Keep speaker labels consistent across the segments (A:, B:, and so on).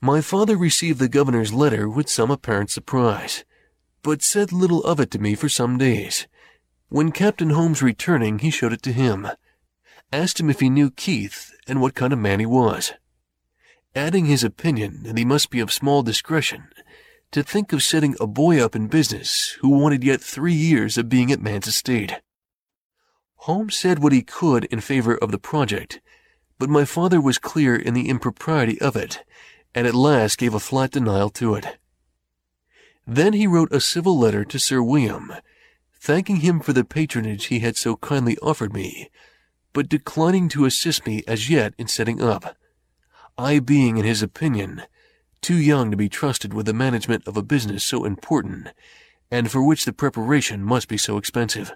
A: My father received the governor's letter with some apparent surprise, but said little of it to me for some days. When Captain Holmes returning, he showed it to him, asked him if he knew Keith and what kind of man he was, adding his opinion that he must be of small discretion to think of setting a boy up in business who wanted yet three years of being at man's estate. Holmes said what he could in favor of the project, but my father was clear in the impropriety of it, and at last gave a flat denial to it. Then he wrote a civil letter to Sir William, thanking him for the patronage he had so kindly offered me, but declining to assist me as yet in setting up, I being, in his opinion, too young to be trusted with the management of a business so important, and for which the preparation must be so expensive.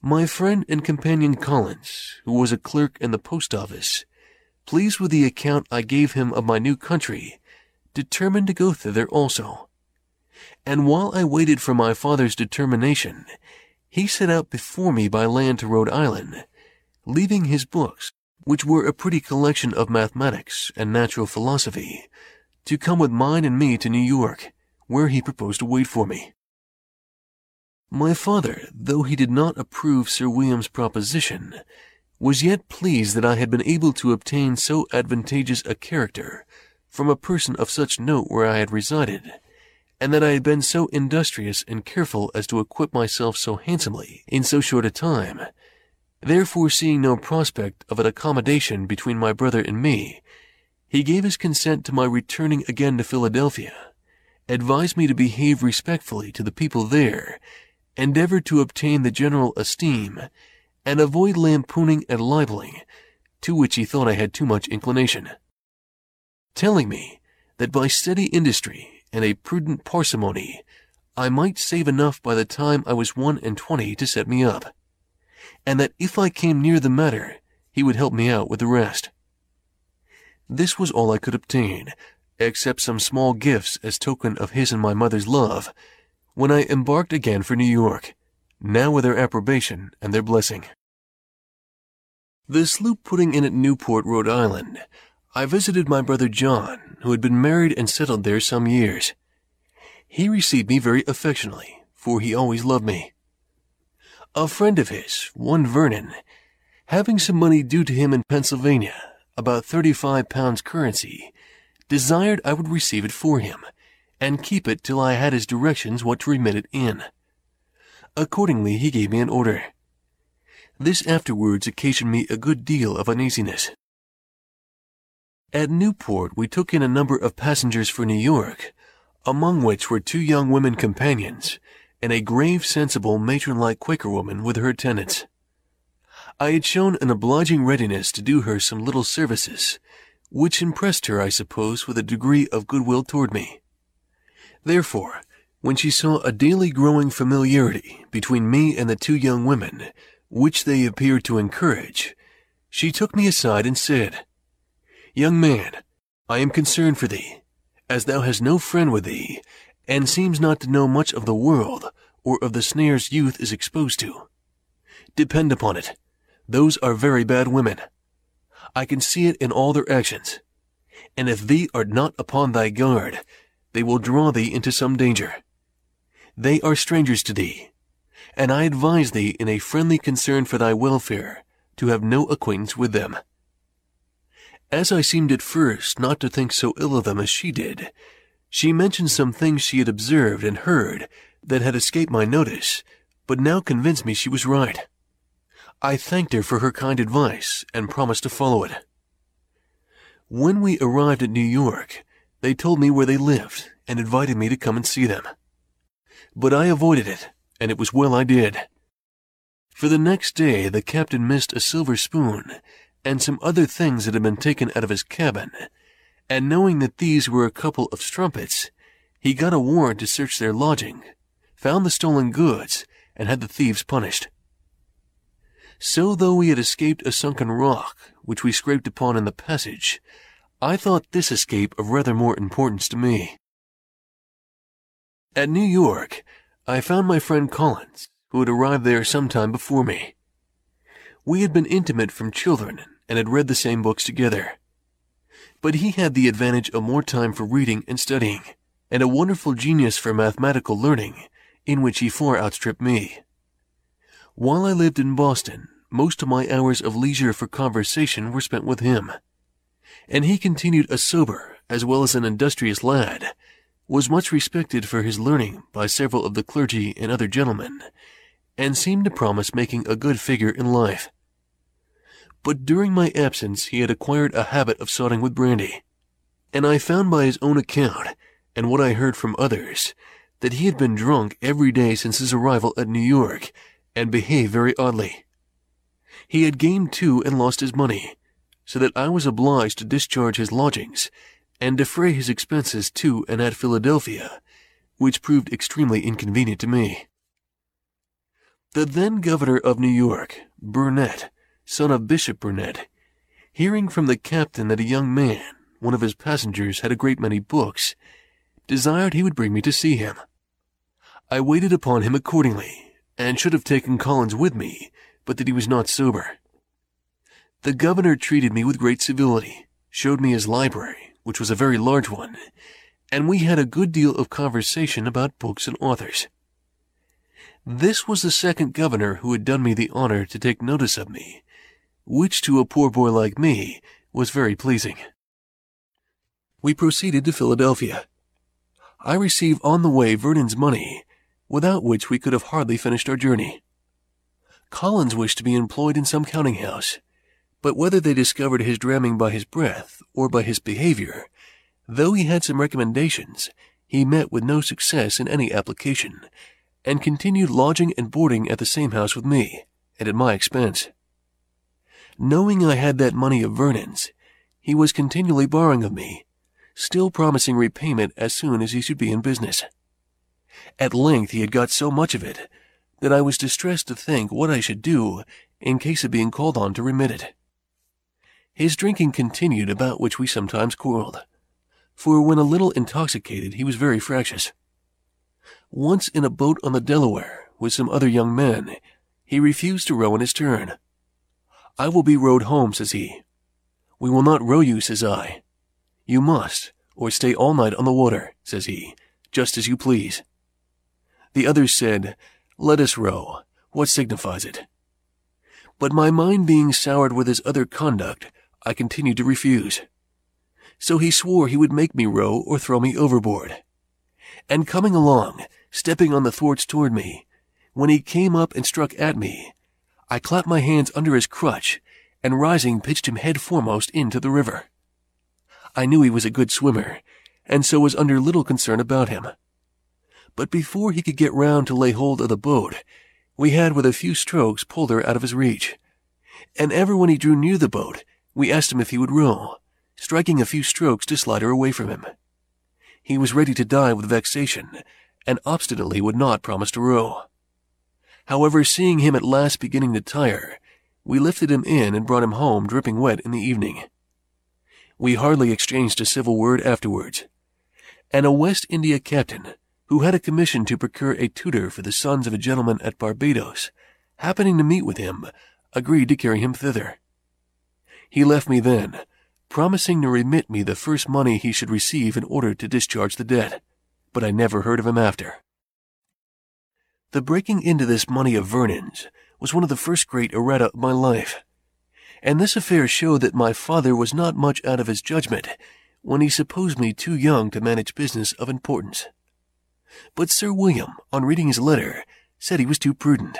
A: My friend and companion Collins, who was a clerk in the post office, pleased with the account I gave him of my new country, determined to go thither also. And while I waited for my father's determination, he set out before me by land to Rhode Island, leaving his books, which were a pretty collection of mathematics and natural philosophy, to come with mine and me to New York, where he proposed to wait for me. My father, though he did not approve Sir William's proposition, was yet pleased that I had been able to obtain so advantageous a character from a person of such note where I had resided, and that I had been so industrious and careful as to equip myself so handsomely in so short a time. Therefore, seeing no prospect of an accommodation between my brother and me, he gave his consent to my returning again to Philadelphia, advised me to behave respectfully to the people there, endeavor to obtain the general esteem, and avoid lampooning and libeling, to which he thought I had too much inclination. Telling me that by steady industry and a prudent parsimony, I might save enough by the time I was one and twenty to set me up, and that if I came near the matter, he would help me out with the rest. This was all I could obtain, except some small gifts as token of his and my mother's love, when I embarked again for New York, now with their approbation and their blessing. The sloop putting in at Newport, Rhode Island, I visited my brother John, who had been married and settled there some years. He received me very affectionately, for he always loved me. A friend of his, one Vernon, having some money due to him in Pennsylvania, about thirty-five pounds currency, desired I would receive it for him, and keep it till I had his directions what to remit it in. Accordingly, he gave me an order. This afterwards occasioned me a good deal of uneasiness. At Newport, we took in a number of passengers for New York, among which were two young women companions, and a grave, sensible, matron-like Quaker woman with her tenants. I had shown an obliging readiness to do her some little services, which impressed her, I suppose, with a degree of goodwill toward me. Therefore, when she saw a daily growing familiarity between me and the two young women, which they appeared to encourage, she took me aside and said, Young man, I am concerned for thee, as thou hast no friend with thee, and seems not to know much of the world or of the snares youth is exposed to. Depend upon it, those are very bad women. I can see it in all their actions. And if thee art not upon thy guard, they will draw thee into some danger. They are strangers to thee, and I advise thee in a friendly concern for thy welfare to have no acquaintance with them. As I seemed at first not to think so ill of them as she did, she mentioned some things she had observed and heard that had escaped my notice, but now convinced me she was right. I thanked her for her kind advice and promised to follow it. When we arrived at New York, they told me where they lived and invited me to come and see them. But I avoided it, and it was well I did. For the next day the captain missed a silver spoon and some other things that had been taken out of his cabin, and knowing that these were a couple of strumpets, he got a warrant to search their lodging, found the stolen goods, and had the thieves punished. So though we had escaped a sunken rock, which we scraped upon in the passage, I thought this escape of rather more importance to me. At New York, I found my friend Collins, who had arrived there some time before me. We had been intimate from children and had read the same books together. But he had the advantage of more time for reading and studying, and a wonderful genius for mathematical learning, in which he far outstripped me. While I lived in Boston, most of my hours of leisure for conversation were spent with him. And he continued a sober as well as an industrious lad, was much respected for his learning by several of the clergy and other gentlemen, and seemed to promise making a good figure in life. But during my absence he had acquired a habit of sotting with brandy, and I found by his own account, and what I heard from others, that he had been drunk every day since his arrival at New York, and behaved very oddly. He had gained too and lost his money, so that I was obliged to discharge his lodgings and defray his expenses to and at Philadelphia, which proved extremely inconvenient to me. The then governor of New York, Burnet, son of Bishop Burnet, hearing from the captain that a young man, one of his passengers, had a great many books, desired he would bring me to see him. I waited upon him accordingly, and should have taken Collins with me, but that he was not sober. The governor treated me with great civility, showed me his library, which was a very large one, and we had a good deal of conversation about books and authors. This was the second governor who had done me the honor to take notice of me, which to a poor boy like me was very pleasing. We proceeded to Philadelphia. I received on the way Vernon's money, without which we could have hardly finished our journey. Collins wished to be employed in some counting house, but whether they discovered his dramming by his breath or by his behavior, though he had some recommendations, he met with no success in any application, and continued lodging and boarding at the same house with me, and at my expense. Knowing I had that money of Vernon's, he was continually borrowing of me, still promising repayment as soon as he should be in business. At length he had got so much of it that I was distressed to think what I should do in case of being called on to remit it. His drinking continued, about which we sometimes quarreled, for when a little intoxicated he was very fractious. Once in a boat on the Delaware with some other young men, he refused to row in his turn. I will be rowed home, says he. We will not row you, says I. You must, or stay all night on the water, says he, just as you please. The others said, Let us row. What signifies it? But my mind being soured with his other conduct, I continued to refuse. So he swore he would make me row or throw me overboard. And coming along, stepping on the thwarts toward me, when he came up and struck at me, I clapped my hands under his crutch and rising pitched him head foremost into the river. I knew he was a good swimmer, and so was under little concern about him. But before he could get round to lay hold of the boat, we had with a few strokes pulled her out of his reach. And ever when he drew near the boat, we asked him if he would row, striking a few strokes to slide her away from him. He was ready to die with vexation, and obstinately would not promise to row. However, seeing him at last beginning to tire, we lifted him in and brought him home dripping wet in the evening. We hardly exchanged a civil word afterwards, and a West India captain, who had a commission to procure a tutor for the sons of a gentleman at Barbados, happening to meet with him, agreed to carry him thither. He left me then, promising to remit me the first money he should receive in order to discharge the debt, but I never heard of him after. The breaking into this money of Vernon's was one of the first great errata of my life, and this affair showed that my father was not much out of his judgment when he supposed me too young to manage business of importance. But Sir William, on reading his letter, said he was too prudent.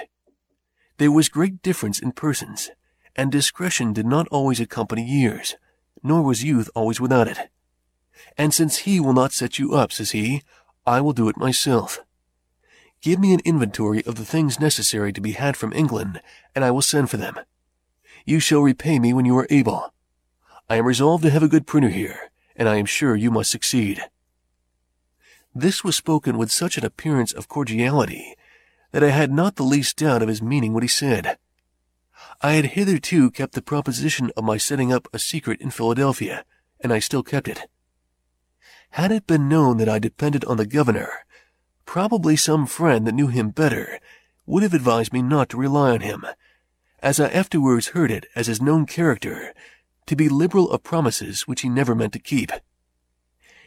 A: There was great difference in persons, and discretion did not always accompany years, nor was youth always without it. And since he will not set you up, says he, I will do it myself. Give me an inventory of the things necessary to be had from England, and I will send for them. You shall repay me when you are able. I am resolved to have a good printer here, and I am sure you must succeed. This was spoken with such an appearance of cordiality that I had not the least doubt of his meaning what he said. I had hitherto kept the proposition of my setting up a secret in Philadelphia, and I still kept it. Had it been known that I depended on the governor, probably some friend that knew him better would have advised me not to rely on him, as I afterwards heard it as his known character to be liberal of promises which he never meant to keep.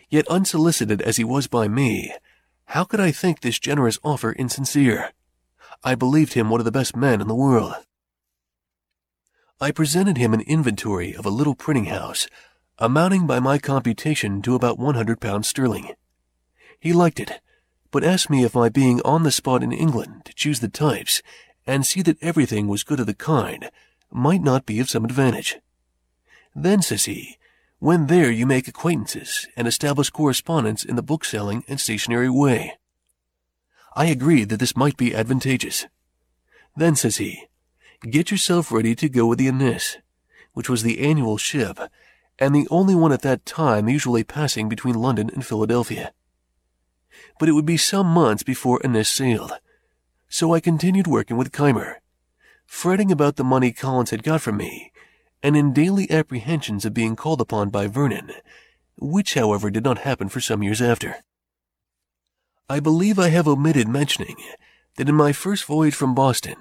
A: Yet unsolicited as he was by me, how could I think this generous offer insincere? I believed him one of the best men in the world. I presented him an inventory of a little printing house, amounting by my computation to about 100 pounds sterling. He liked it, but asked me if my being on the spot in England to choose the types and see that everything was good of the kind might not be of some advantage. Then, says he, when there you make acquaintances and establish correspondence in the bookselling and stationery way. I agreed that this might be advantageous. Then, says he, get yourself ready to go with the Annis, which was the annual ship, and the only one at that time usually passing between London and Philadelphia. But it would be some months before Annis sailed, so I continued working with Keimer, fretting about the money Collins had got from me, and in daily apprehensions of being called upon by Vernon, which, however, did not happen for some years after. I believe I have omitted mentioning that in my first voyage from Boston,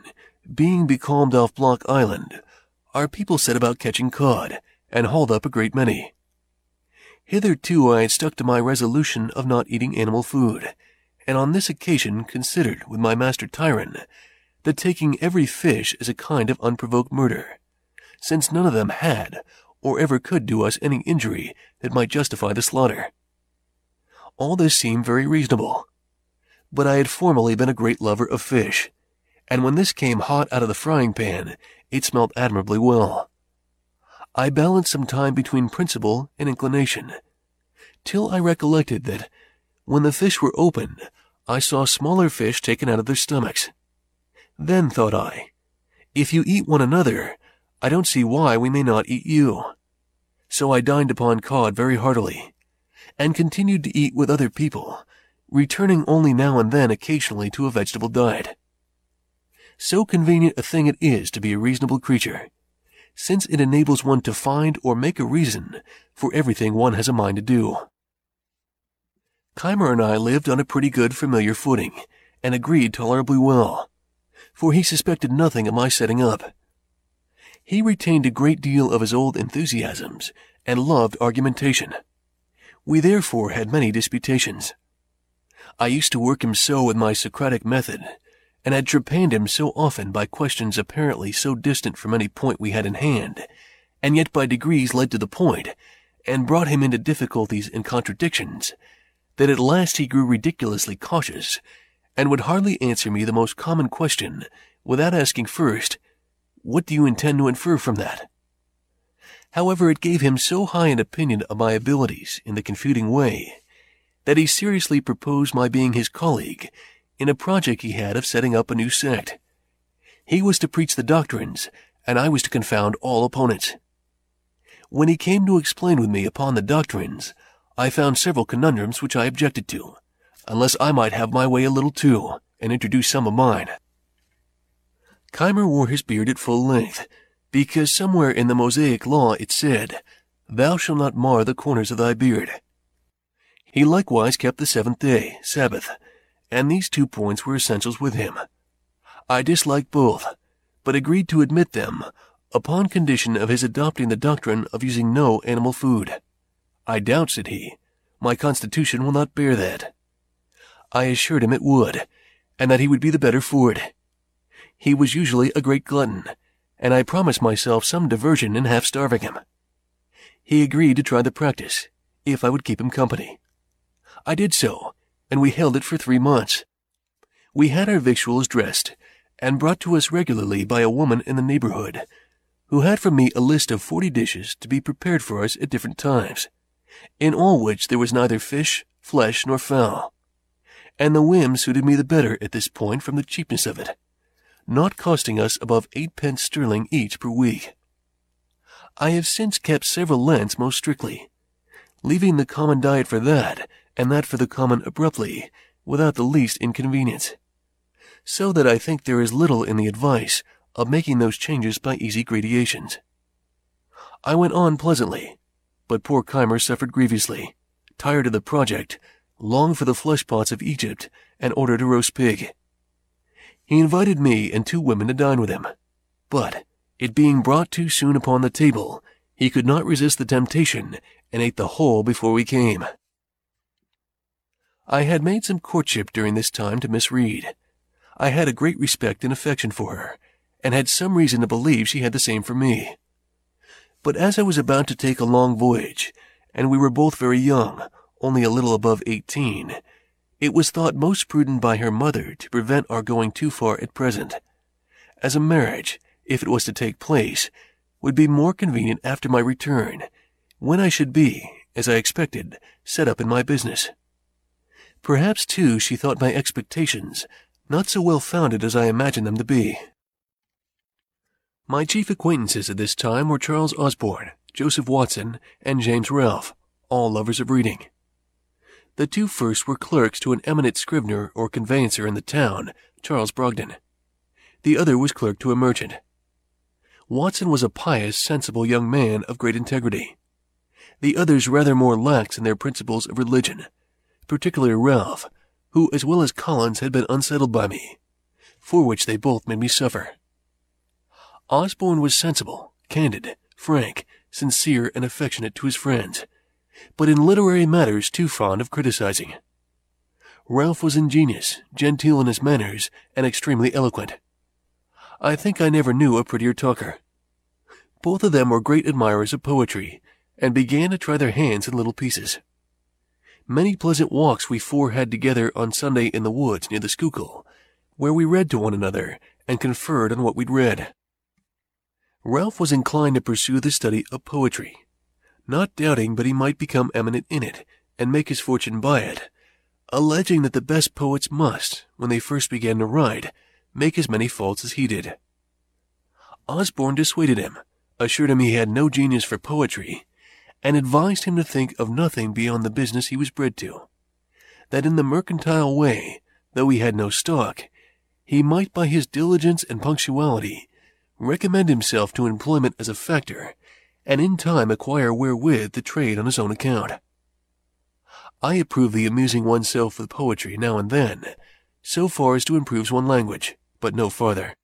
A: being becalmed off Block Island, our people set about catching cod, and hauled up a great many. Hitherto I had stuck to my resolution of not eating animal food, and on this occasion considered with my master Tryon that taking every fish is a kind of unprovoked murder, since none of them had or ever could do us any injury that might justify the slaughter. All this seemed very reasonable, but I had formerly been a great lover of fish, and when this came hot out of the frying pan, it smelt admirably well. I balanced some time between principle and inclination, till I recollected that when the fish were opened, I saw smaller fish taken out of their stomachs. Then, thought I, if you eat one another, I don't see why we may not eat you. So I dined upon cod very heartily, and continued to eat with other people, returning only now and then occasionally to a vegetable diet. So convenient a thing it is to be a reasonable creature, since it enables one to find or make a reason for everything one has a mind to do. Keimer and I lived on a pretty good familiar footing, and agreed tolerably well for he suspected nothing of my setting up. He retained a great deal of his old enthusiasms and loved argumentation. We therefore had many disputations. I used to work him so with my Socratic method, and had trepanned him so often by questions apparently so distant from any point we had in hand, and yet by degrees led to the point, and brought him into difficulties and contradictions, that at last he grew ridiculously cautious and would hardly answer me the most common question without asking first, What do you intend to infer from that? However, it gave him so high an opinion of my abilities in the confuting way that he seriously proposed my being his colleague in a project he had of setting up a new sect. He was to preach the doctrines, and I was to confound all opponents. When he came to explain with me upon the doctrines, I found several conundrums which I objected to, unless I might have my way a little too, and introduce some of mine. Keimer wore his beard at full length, because somewhere in the Mosaic law it said, Thou shalt not mar the corners of thy beard. He likewise kept the seventh day, Sabbath, and these two points were essentials with him. I disliked both, but agreed to admit them upon condition of his adopting the doctrine of using no animal food. I doubt, said he, my constitution will not bear that. I assured him it would, and that he would be the better for it. He was usually a great glutton, and I promised myself some diversion in half starving him. He agreed to try the practice, if I would keep him company. I did so, and we held it for three months. We had our victuals dressed, and brought to us regularly by a woman in the neighborhood, who had from me a list of forty dishes to be prepared for us at different times, in all which there was neither fish, flesh, nor fowl and the whim suited me the better at this point from the cheapness of it, not costing us above eight pence sterling each per week. I have since kept several Lents most strictly, leaving the common diet for that, and that for the common abruptly, without the least inconvenience. So that I think there is little in the advice of making those changes by easy gradations. I went on pleasantly, but poor Keimer suffered grievously, tired of the project, longed for the flesh pots of Egypt, and ordered a roast pig. He invited me and two women to dine with him, but, it being brought too soon upon the table, He could not resist the temptation and ate the whole before we came. I had made some courtship during this time to Miss Reed. I had a great respect and affection for her, and had some reason to believe she had the same for me. But as I was about to take a long voyage, and we were both very young, only a little above eighteen, it was thought most prudent by her mother to prevent our going too far at present, as a marriage, if it was to take place, would be more convenient after my return, when I should be, as I expected, set up in my business. Perhaps, too, she thought my expectations not so well founded as I imagined them to be. My chief acquaintances at this time were Charles Osborne, Joseph Watson, and James Ralph, all lovers of reading. The two first were clerks to an eminent scrivener or conveyancer in the town, Charles Brogden. The other was clerk to a merchant. Watson was a pious, sensible young man of great integrity. The others rather more lax in their principles of religion, particularly Ralph, who as well as Collins had been unsettled by me, for which they both made me suffer. Osborne was sensible, candid, frank, sincere, and affectionate to his friends, but in literary matters too fond of criticizing. Ralph was ingenious, genteel in his manners, and extremely eloquent. I think I never knew a prettier talker. Both of them were great admirers of poetry, and began to try their hands in little pieces. Many pleasant walks we four had together on Sunday in the woods near the Schuylkill, where we read to one another and conferred on what we'd read. Ralph was inclined to pursue the study of poetry, not doubting but he might become eminent in it and make his fortune by it, alleging that the best poets must, when they first began to write, make as many faults as he did. Osborne dissuaded him, assured him he had no genius for poetry, and advised him to think of nothing beyond the business he was bred to. That in the mercantile way, though he had no stock, he might by his diligence and punctuality recommend himself to employment as a factor, and in time acquire wherewith to trade on his own account. I approve the amusing oneself with poetry now and then, so far as to improve one's language, but no farther.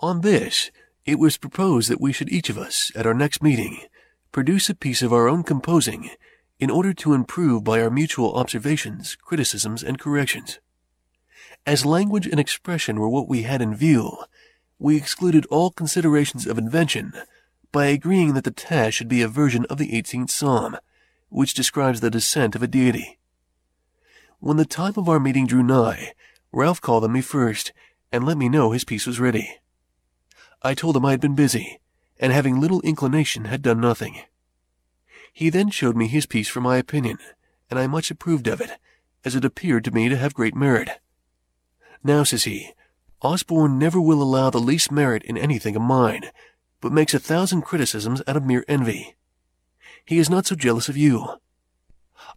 A: On this, it was proposed that we should each of us, at our next meeting, produce a piece of our own composing in order to improve by our mutual observations, criticisms, and corrections. As language and expression were what we had in view, we excluded all considerations of invention by agreeing that the task should be a version of the 18th Psalm, which describes the descent of a deity. When the time of our meeting drew nigh, Ralph called on me first and let me know his piece was ready. I told him I had been busy, and having little inclination had done nothing. He then showed me his piece for my opinion, and I much approved of it, as it appeared to me to have great merit. Now, says he, Osborne never will allow the least merit in anything of mine, but makes a thousand criticisms out of mere envy. He is not so jealous of you.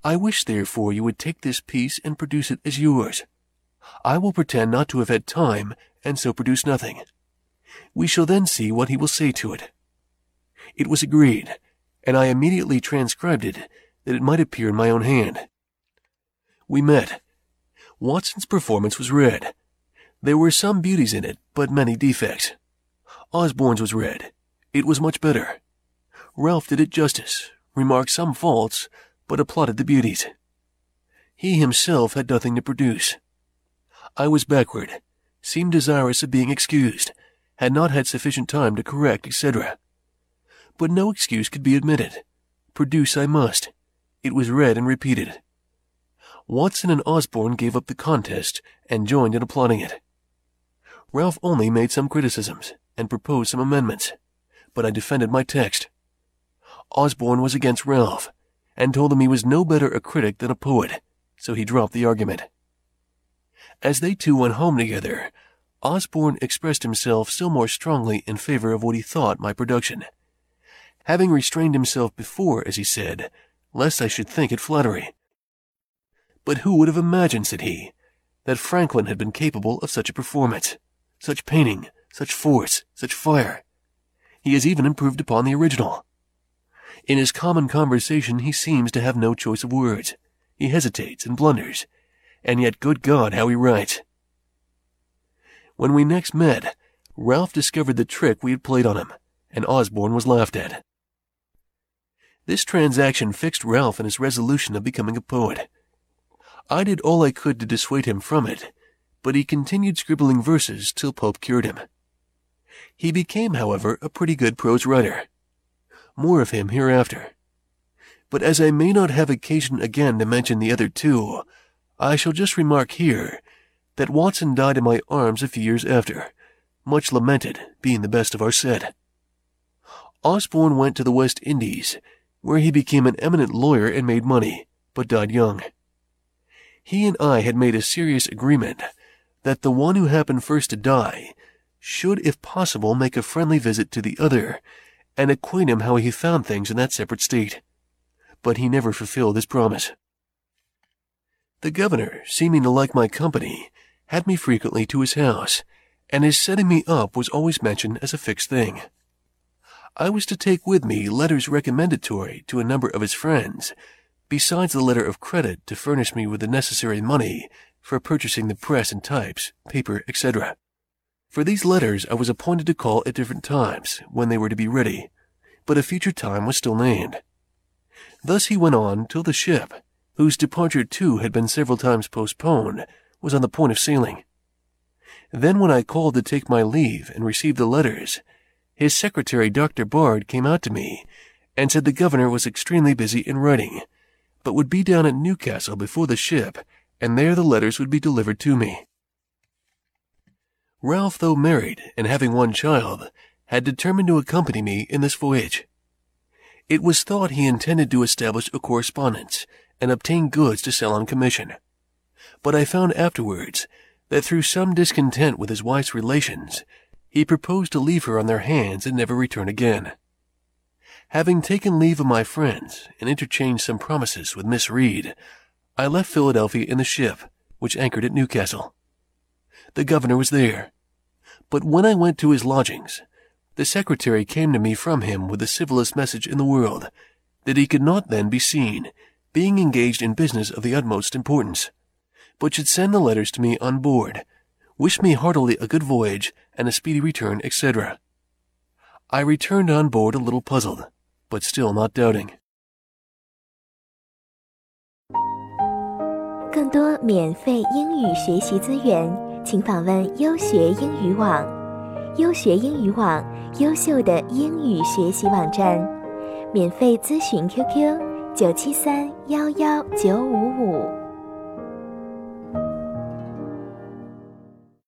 A: I wish, therefore, you would take this piece and produce it as yours. I will pretend not to have had time, and so produce nothing. We shall then see what he will say to it. It was agreed, and I immediately transcribed it that it might appear in my own hand. We met. Watson's performance was read. There were some beauties in it, but many defects. Osborne's was read. It was much better. Ralph did it justice, remarked some faults, but applauded the beauties. He himself had nothing to produce. I was backward, seemed desirous of being excused, had not had sufficient time to correct, etc. But no excuse could be admitted. Produce I must. It was read and repeated. Watson and Osborne gave up the contest and joined in applauding it. Ralph only made some criticisms and proposed some amendments, but I defended my text. Osborne was against Ralph and told him he was no better a critic than a poet, so he dropped the argument. As they two went home together, Osborne expressed himself still more strongly in favor of what he thought my production, having restrained himself before, as he said, lest I should think it flattery. But who would have imagined, said he, that Franklin had been capable of such a performance, such painting, such force, such fire? He has even improved upon the original. In his common conversation, he seems to have no choice of words. He hesitates and blunders, and yet, good God, how he writes! When we next met, Ralph discovered the trick we had played on him, and Osborne was laughed at. This transaction fixed Ralph in his resolution of becoming a poet. I did all I could to dissuade him from it, but he continued scribbling verses till Pope cured him. He became, however, a pretty good prose writer. More of him hereafter. But as I may not have occasion again to mention the other two, I shall just remark here that Watson died in my arms a few years after, much lamented, being the best of our set. Osborne went to the West Indies, where he became an eminent lawyer and made money, but died young. He and I had made a serious agreement that the one who happened first to die should, if possible, make a friendly visit to the other and acquaint him how he found things in that separate state. But he never fulfilled his promise. The governor, seeming to like my company, had me frequently to his house, and his setting me up was always mentioned as a fixed thing. I was to take with me letters recommendatory to a number of his friends, besides the letter of credit to furnish me with the necessary money for purchasing the press and types, paper, etc. For these letters I was appointed to call at different times when they were to be ready, but a future time was still named. Thus he went on till the ship, whose departure too had been several times postponed, was on the point of sailing. Then when I called to take my leave and receive the letters, his secretary, Dr. Bard, came out to me and said the governor was extremely busy in writing, but would be down at Newcastle before the ship, and there the letters would be delivered to me. Ralph, though married and having one child, had determined to accompany me in this voyage. It was thought he intended to establish a correspondence and obtain goods to sell on commission. But I found afterwards that through some discontent with his wife's relations, he proposed to leave her on their hands and never return again. Having taken leave of my friends and interchanged some promises with Miss Reed, I left Philadelphia in the ship, which anchored at Newcastle. The governor was there. But when I went to his lodgings, the secretary came to me from him with the civilest message in the world, that he could not then be seen, being engaged in business of the utmost importance, but should send the letters to me on board, wish me heartily a good voyage and a speedy return, etc. I returned on board a little puzzled, but still not doubting.
B: 更多免费英语学习资源，请访问优学英语网。优学英语网，优秀的英语学习网站。免费咨询 QQ：九七三幺幺九五五。